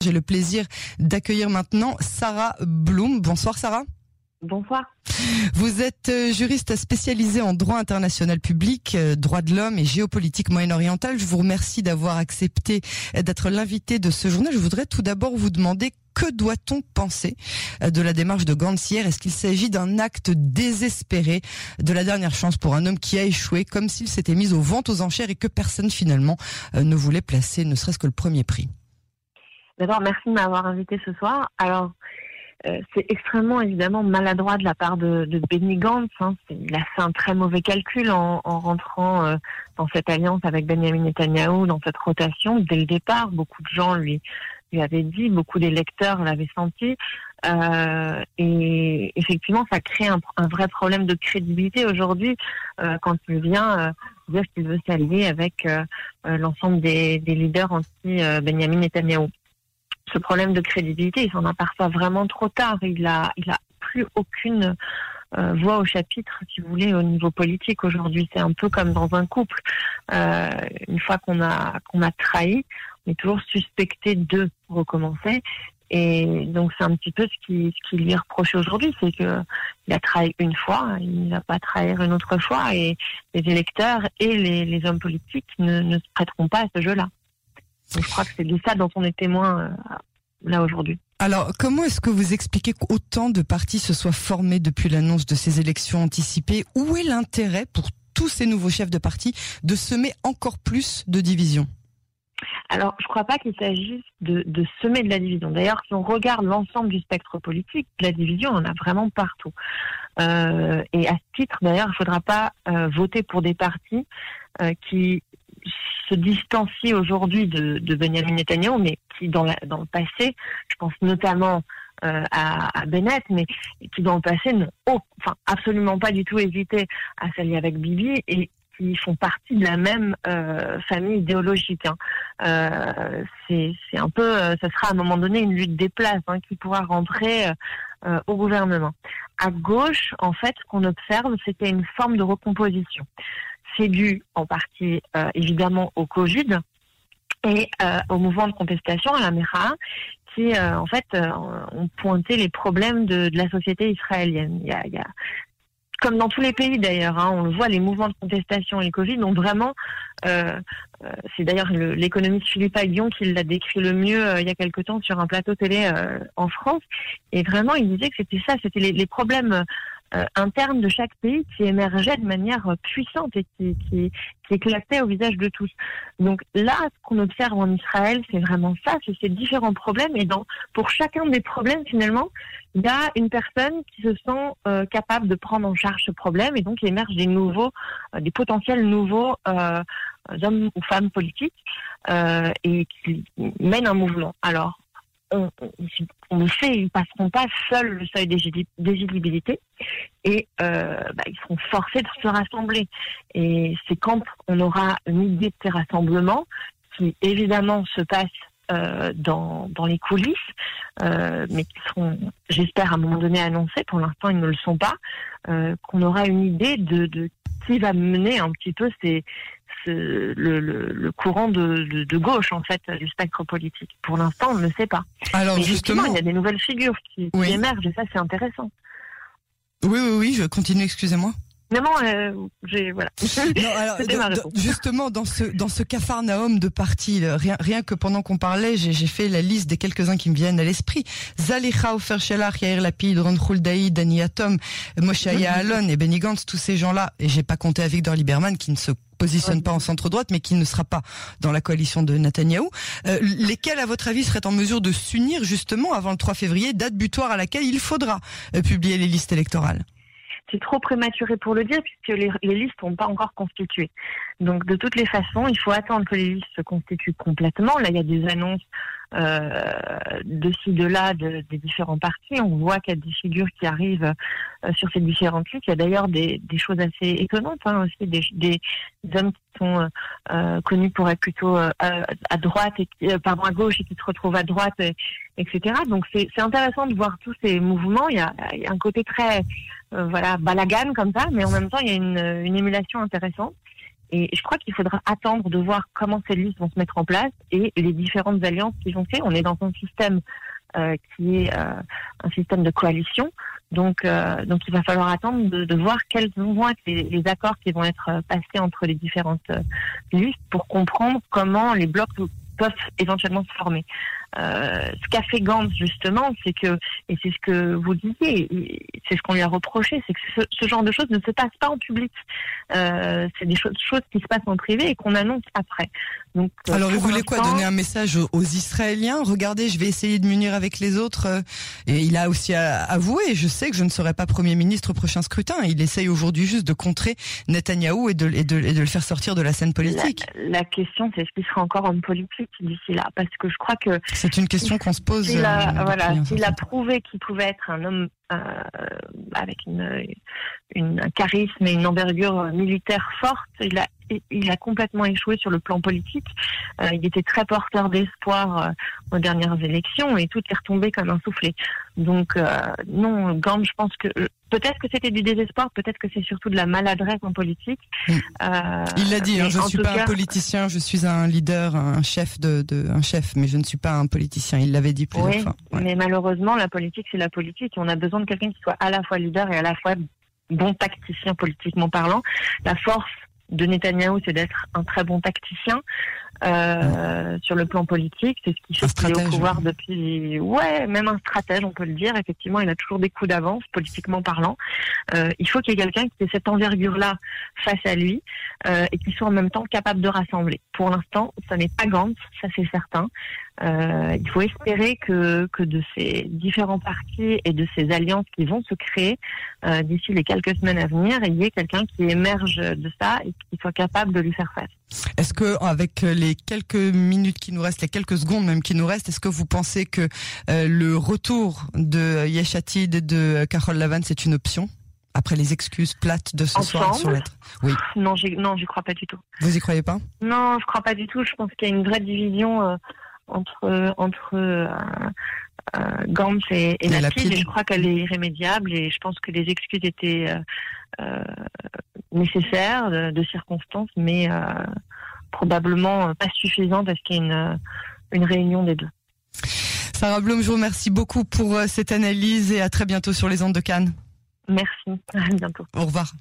J'ai le plaisir d'accueillir maintenant Sarah Bloom. Bonsoir Sarah. Bonsoir. Vous êtes euh, juriste spécialisée en droit international public, euh, droit de l'homme et géopolitique moyen-orientale. Je vous remercie d'avoir accepté d'être l'invité de ce journal. Je voudrais tout d'abord vous demander que doit-on penser euh, de la démarche de Gantz Est-ce qu'il s'agit d'un acte désespéré de la dernière chance pour un homme qui a échoué, comme s'il s'était mis aux ventes aux enchères et que personne finalement ne voulait placer ne serait-ce que le premier prix? D'abord, merci de m'avoir invité ce soir. Alors, euh, c'est extrêmement évidemment maladroit de la part de, de Benny Gantz. Hein. Il a fait un très mauvais calcul en, en rentrant euh, dans cette alliance avec Benjamin Netanyahu, dans cette rotation dès le départ. Beaucoup de gens lui lui avaient dit, beaucoup d'électeurs l'avaient senti. Euh, et effectivement, ça crée un, un, vrai problème de crédibilité aujourd'hui euh, quand il vient dire qu'il veut s'allier avec l'ensemble des, des, leaders anti-Benjamin Netanyahu ce problème de crédibilité, il s'en aperçoit vraiment trop tard. Il a, il a plus aucune euh, voix au chapitre, si vous voulez, au niveau politique aujourd'hui. C'est un peu comme dans un couple. Euh, une fois qu'on a qu'on a trahi, on est toujours suspecté de recommencer. Et donc c'est un petit peu ce qui, ce qui lui est aujourd'hui, c'est que il a trahi une fois, il n'a pas trahir une autre fois, et les électeurs et les, hommes politiques ne, ne se prêteront pas à ce jeu-là je crois que c'est de ça dont on est témoin euh, là aujourd'hui. Alors, comment est-ce que vous expliquez qu'autant de partis se soient formés depuis l'annonce de ces élections anticipées? Où est l'intérêt pour tous ces nouveaux chefs de parti de semer encore plus de divisions alors, je ne crois pas qu'il s'agisse de, de, semer de la division. D'ailleurs, si on regarde l'ensemble du spectre politique, la division, on en a vraiment partout. Euh, et à ce titre, d'ailleurs, il ne faudra pas euh, voter pour des partis euh, qui se distancient aujourd'hui de, Benjamin Netanyahu, mais qui dans, la, dans le passé, je pense notamment euh, à, Bennett, mais qui dans le passé n'ont absolument pas du tout hésité à s'allier avec Bibi et qui font partie de la même euh, famille idéologique. Hein. Euh, c'est un peu, ça sera à un moment donné une lutte des places hein, qui pourra rentrer au gouvernement. À gauche, en fait, ce qu'on observe, c'était une forme de recomposition. C'est dû en partie euh, évidemment au Covid et euh, au mouvement de contestation à la Mera qui en fait ont pointé les problèmes de, la société israélienne. Il y a, comme dans tous les pays d'ailleurs, hein, on le voit, les mouvements de contestation et le Covid ont vraiment, euh, euh c'est d'ailleurs l'économiste Philippe Aguillon qui l'a décrit le mieux euh, il y a quelque temps sur un plateau télé euh, en France, et vraiment il disait que c'était ça, c'était les, problèmes euh, interne de chaque pays qui émergeait de manière euh, puissante et qui, qui, qui éclatait au visage de tous. Donc là, ce qu'on observe en Israël, c'est vraiment ça, c'est ces différents problèmes. Et dans, pour chacun des problèmes, finalement, il y a une personne qui se sent euh, capable de prendre en charge ce problème et donc il émerge des nouveaux, euh, des potentiels nouveaux euh, hommes ou femmes politiques et qui mènent un mouvement. Alors, on, on, le sait, ils passeront pas seuls le seuil d'éligibilité et euh, bah, ils seront forcés de se rassembler. Et c'est quand on aura une idée de ces rassemblements, qui évidemment se passe euh, dans, dans les coulisses, euh, mais qui seront, j'espère, à un moment donné annoncés. Pour l'instant, ils ne le sont pas. Qu'on aura une idée de, de qui va mener un petit peu ces, le, le, le, courant de, de, de, gauche en fait du spectre politique. Pour l'instant, on ne le sait pas. Alors justement, il y a des nouvelles figures qui, qui émergent et ça c'est intéressant. Oui, oui, oui, je continue, excusez-moi. Non, non, euh, j'ai voilà. Non, alors, justement, dans ce dans ce cafarnaum de partis, rien rien que pendant qu'on parlait, j'ai fait la liste des quelques uns qui me viennent à l'esprit. Zalicha Ofer Shelach, Yair Lapid, Ron Huldaï, Dani Atom, Moshe Alon et Benny Gantz, tous ces gens-là, et j'ai pas compté avec Victor Lieberman qui ne se positionne pas en centre droite, mais qui ne sera pas dans la coalition de Netanyahou, euh, lesquels, à votre avis, seraient en mesure de s'unir justement avant le 3 février, date butoir à laquelle il faudra euh, publier les listes électorales? C'est trop prématuré pour le dire puisque les, listes sont pas encore constituées. Donc de toutes les façons, il faut attendre que les listes se constituent complètement. Là, il y a des annonces de ci, de là, de, des différents partis. On voit qu'il y a des figures qui arrivent euh, sur ces différentes listes. Il y a d'ailleurs des, des, choses assez étonnantes hein, aussi, des, des, hommes qui sont euh, connus pour être plutôt euh, à droite, et, euh, pardon, à gauche et qui se retrouvent à droite, etc. Donc c'est intéressant de voir tous ces mouvements. Il y a, il y a un côté très voilà balagan comme ça, mais en même temps il y a une, une émulation intéressante. Et je crois qu'il faudra attendre de voir comment ces listes vont se mettre en place et les différentes alliances qui vont faire. On est dans un système euh, qui est euh, un système de coalition. Donc, euh, donc il va falloir attendre de, de voir quels vont être les, les, accords qui vont être passés entre les différentes listes pour comprendre comment les blocs peuvent éventuellement se former. Euh, ce qu'a fait Gantz justement, c'est que, et c'est ce que vous disiez, c'est ce qu'on lui a reproché, c'est que ce, genre de choses ne se passe pas en public. Euh, c'est des choses, qui se passent en privé et qu'on annonce après. Donc, euh, Alors, il voulait quoi Donner un message aux, Israéliens? Regardez, je vais essayer de m'unir avec les autres. Et il a aussi avoué, je sais que je ne serai pas Premier ministre au prochain scrutin. Il essaye aujourd'hui juste de contrer Netanyahou et de, et de, le faire sortir de la scène politique. La, question, c'est est-ce qu'il sera encore homme politique? D'ici là Parce que je crois que c'est une question qu'on se pose. Il a, euh, voilà, il a prouvé qu'il pouvait être un homme avec une, une, un charisme et une envergure militaire forte. Il a, il a complètement échoué sur le plan politique. Euh, il était très porteur d'espoir euh, aux dernières élections et tout est retombé comme un soufflet. Donc euh, non, Gand, je pense que peut-être que c'était du désespoir, peut-être que c'est surtout de la maladresse en politique. Mm. il l'a dit, hein, je ne suis pas un politicien, je suis un leader, un chef de, de, un chef, mais je ne suis pas un politicien. Il l'avait dit plusieurs oui, fois. Mais malheureusement, la politique, c'est la politique. On a besoin de quelqu'un qui soit à la fois leader et à la fois bon tacticien politiquement parlant. La force de Netanyahou, c'est d'être un très bon tacticien euh, sur le plan politique. C'est ce qui fait qu'il est au pouvoir depuis, ouais, même un stratège, on peut le dire. Effectivement, il a toujours des coups d'avance, politiquement parlant. Euh, il faut qu'il y ait quelqu'un qui ait cette envergure-là face à lui euh, et qui soit en même temps capable de rassembler. Pour l'instant, ça n'est pas Gantz, ça c'est certain. Euh, il faut espérer que, que de ces différents partis et de ces alliances qui vont se créer euh, d'ici les quelques semaines à venir, il y ait quelqu'un qui émerge de ça et qui soit capable de lui faire face. Est-ce que avec les quelques minutes qui nous restent, les quelques secondes même qui nous restent, est-ce que vous pensez que euh, le retour de Yeshatid et de Carole Lavan c'est une option? Après les excuses plates de ce soir sur l'être Oui. Non, non, j'y crois pas du tout. Vous y croyez pas? Non, je crois pas du tout. Je pense qu'il y a une vraie division. Entre entre euh, euh, Gantz et, et, et je crois qu'elle est irrémédiable et je pense que les excuses étaient euh, euh nécessaires de, de, circonstances, mais probablement pas suffisantes parce qu'il y a une, une réunion des deux. Sarah Blum, je vous remercie beaucoup pour cette analyse et à très bientôt sur les ondes de Cannes. Merci, à bientôt. Au revoir.